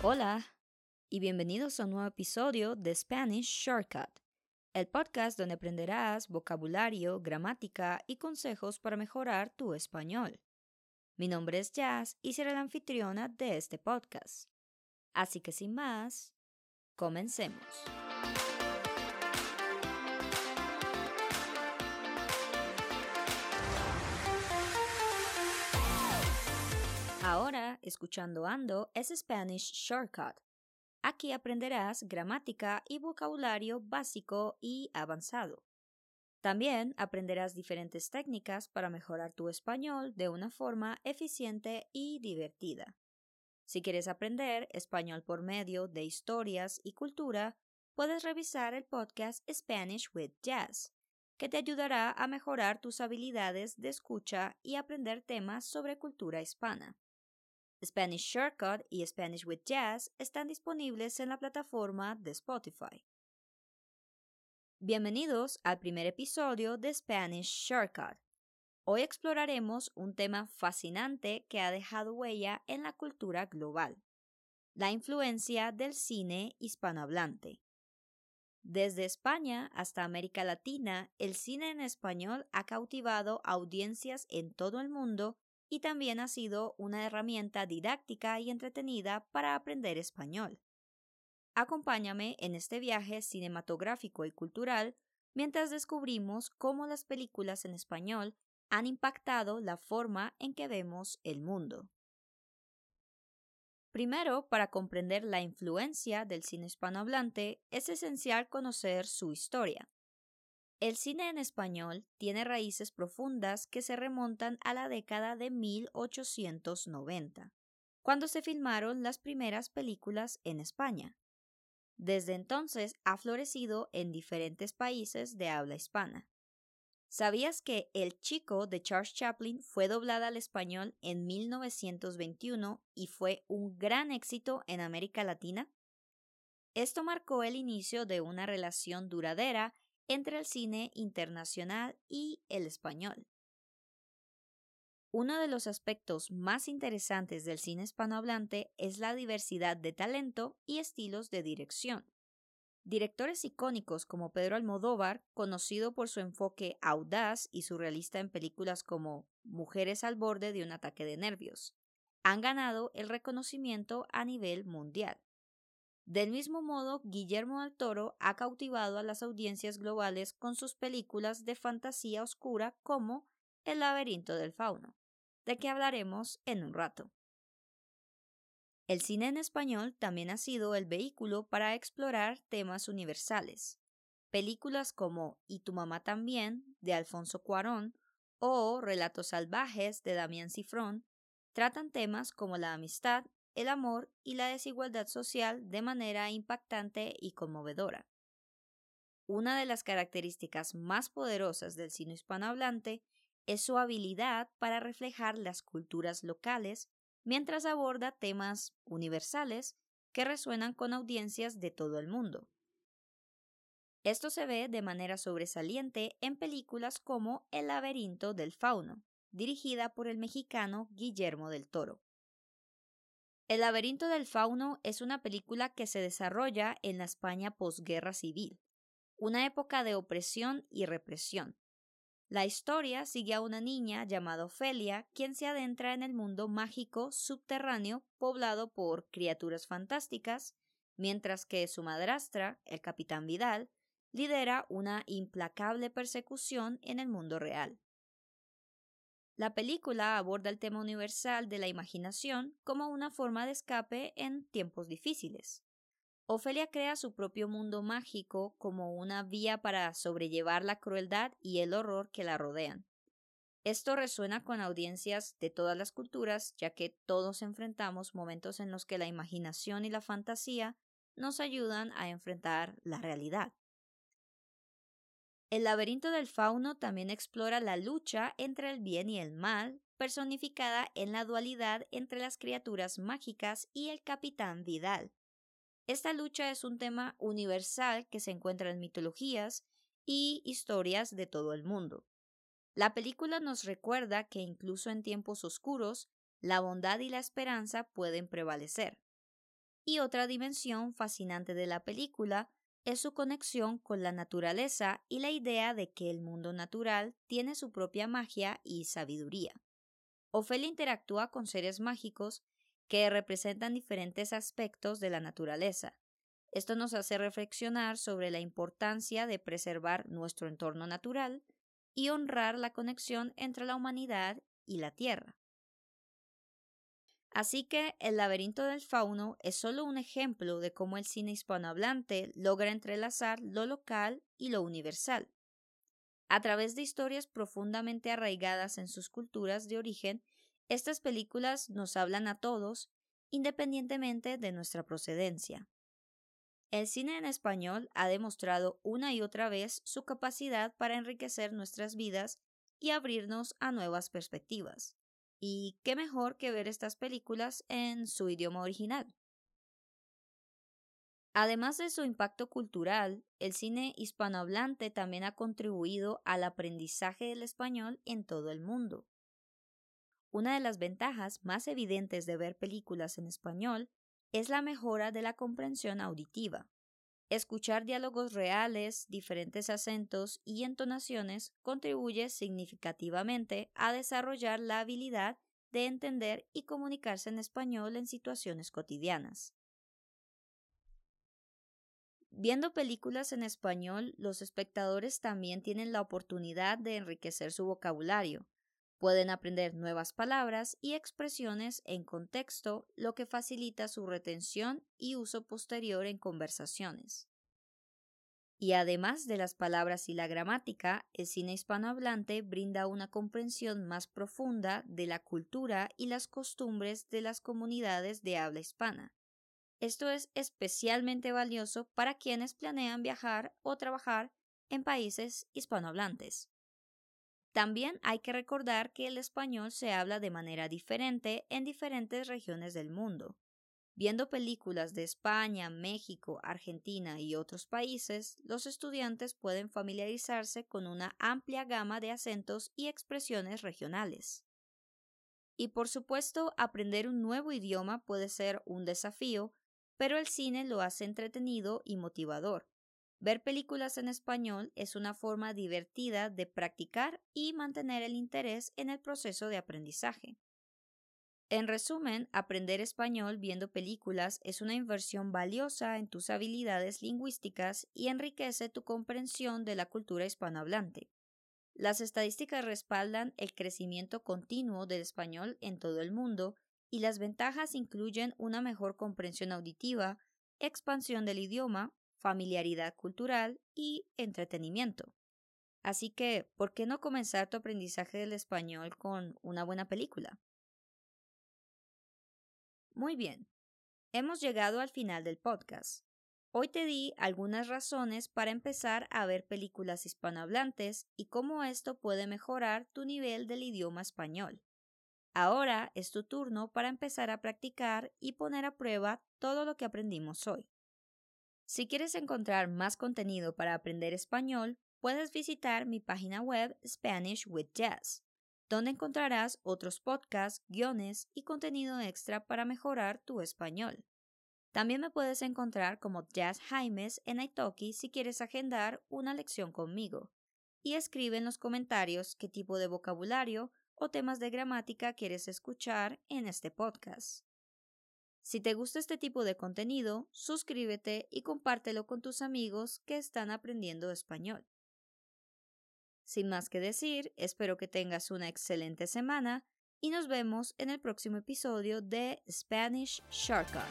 Hola y bienvenidos a un nuevo episodio de Spanish Shortcut, el podcast donde aprenderás vocabulario, gramática y consejos para mejorar tu español. Mi nombre es Jazz y seré la anfitriona de este podcast. Así que sin más, comencemos. Ahora, escuchando Ando es Spanish Shortcut. Aquí aprenderás gramática y vocabulario básico y avanzado. También aprenderás diferentes técnicas para mejorar tu español de una forma eficiente y divertida. Si quieres aprender español por medio de historias y cultura, puedes revisar el podcast Spanish with Jazz, que te ayudará a mejorar tus habilidades de escucha y aprender temas sobre cultura hispana. Spanish Shortcut y Spanish with Jazz están disponibles en la plataforma de Spotify. Bienvenidos al primer episodio de Spanish Shortcut. Hoy exploraremos un tema fascinante que ha dejado huella en la cultura global, la influencia del cine hispanohablante. Desde España hasta América Latina, el cine en español ha cautivado audiencias en todo el mundo y también ha sido una herramienta didáctica y entretenida para aprender español. Acompáñame en este viaje cinematográfico y cultural mientras descubrimos cómo las películas en español han impactado la forma en que vemos el mundo. Primero, para comprender la influencia del cine hispanohablante, es esencial conocer su historia. El cine en español tiene raíces profundas que se remontan a la década de 1890, cuando se filmaron las primeras películas en España. Desde entonces ha florecido en diferentes países de habla hispana. ¿Sabías que El Chico de Charles Chaplin fue doblada al español en 1921 y fue un gran éxito en América Latina? Esto marcó el inicio de una relación duradera entre el cine internacional y el español. Uno de los aspectos más interesantes del cine hispanohablante es la diversidad de talento y estilos de dirección. Directores icónicos como Pedro Almodóvar, conocido por su enfoque audaz y surrealista en películas como Mujeres al borde de un ataque de nervios, han ganado el reconocimiento a nivel mundial. Del mismo modo, Guillermo del Toro ha cautivado a las audiencias globales con sus películas de fantasía oscura como El laberinto del fauno, de que hablaremos en un rato. El cine en español también ha sido el vehículo para explorar temas universales. Películas como Y tu mamá también, de Alfonso Cuarón, o Relatos salvajes, de Damián Cifrón, tratan temas como la amistad, el amor y la desigualdad social de manera impactante y conmovedora. Una de las características más poderosas del cine hispanohablante es su habilidad para reflejar las culturas locales mientras aborda temas universales que resuenan con audiencias de todo el mundo. Esto se ve de manera sobresaliente en películas como El laberinto del fauno, dirigida por el mexicano Guillermo del Toro. El laberinto del fauno es una película que se desarrolla en la España posguerra civil, una época de opresión y represión. La historia sigue a una niña llamada Ofelia, quien se adentra en el mundo mágico subterráneo poblado por criaturas fantásticas, mientras que su madrastra, el capitán Vidal, lidera una implacable persecución en el mundo real. La película aborda el tema universal de la imaginación como una forma de escape en tiempos difíciles. Ofelia crea su propio mundo mágico como una vía para sobrellevar la crueldad y el horror que la rodean. Esto resuena con audiencias de todas las culturas, ya que todos enfrentamos momentos en los que la imaginación y la fantasía nos ayudan a enfrentar la realidad. El laberinto del fauno también explora la lucha entre el bien y el mal, personificada en la dualidad entre las criaturas mágicas y el capitán Vidal. Esta lucha es un tema universal que se encuentra en mitologías y historias de todo el mundo. La película nos recuerda que incluso en tiempos oscuros, la bondad y la esperanza pueden prevalecer. Y otra dimensión fascinante de la película es su conexión con la naturaleza y la idea de que el mundo natural tiene su propia magia y sabiduría. Ofelia interactúa con seres mágicos que representan diferentes aspectos de la naturaleza. Esto nos hace reflexionar sobre la importancia de preservar nuestro entorno natural y honrar la conexión entre la humanidad y la Tierra. Así que El laberinto del fauno es solo un ejemplo de cómo el cine hispanohablante logra entrelazar lo local y lo universal. A través de historias profundamente arraigadas en sus culturas de origen, estas películas nos hablan a todos, independientemente de nuestra procedencia. El cine en español ha demostrado una y otra vez su capacidad para enriquecer nuestras vidas y abrirnos a nuevas perspectivas. Y qué mejor que ver estas películas en su idioma original. Además de su impacto cultural, el cine hispanohablante también ha contribuido al aprendizaje del español en todo el mundo. Una de las ventajas más evidentes de ver películas en español es la mejora de la comprensión auditiva. Escuchar diálogos reales, diferentes acentos y entonaciones contribuye significativamente a desarrollar la habilidad de entender y comunicarse en español en situaciones cotidianas. Viendo películas en español, los espectadores también tienen la oportunidad de enriquecer su vocabulario. Pueden aprender nuevas palabras y expresiones en contexto, lo que facilita su retención y uso posterior en conversaciones. Y además de las palabras y la gramática, el cine hispanohablante brinda una comprensión más profunda de la cultura y las costumbres de las comunidades de habla hispana. Esto es especialmente valioso para quienes planean viajar o trabajar en países hispanohablantes. También hay que recordar que el español se habla de manera diferente en diferentes regiones del mundo. Viendo películas de España, México, Argentina y otros países, los estudiantes pueden familiarizarse con una amplia gama de acentos y expresiones regionales. Y por supuesto, aprender un nuevo idioma puede ser un desafío pero el cine lo hace entretenido y motivador. Ver películas en español es una forma divertida de practicar y mantener el interés en el proceso de aprendizaje. En resumen, aprender español viendo películas es una inversión valiosa en tus habilidades lingüísticas y enriquece tu comprensión de la cultura hispanohablante. Las estadísticas respaldan el crecimiento continuo del español en todo el mundo y las ventajas incluyen una mejor comprensión auditiva, expansión del idioma, familiaridad cultural y entretenimiento. Así que, ¿por qué no comenzar tu aprendizaje del español con una buena película? Muy bien, hemos llegado al final del podcast. Hoy te di algunas razones para empezar a ver películas hispanohablantes y cómo esto puede mejorar tu nivel del idioma español. Ahora es tu turno para empezar a practicar y poner a prueba todo lo que aprendimos hoy. Si quieres encontrar más contenido para aprender español, puedes visitar mi página web Spanish with Jazz, donde encontrarás otros podcasts, guiones y contenido extra para mejorar tu español. También me puedes encontrar como Jazz Jaimes en Italki si quieres agendar una lección conmigo. Y escribe en los comentarios qué tipo de vocabulario o temas de gramática quieres escuchar en este podcast. Si te gusta este tipo de contenido, suscríbete y compártelo con tus amigos que están aprendiendo español. Sin más que decir, espero que tengas una excelente semana y nos vemos en el próximo episodio de Spanish Shortcut.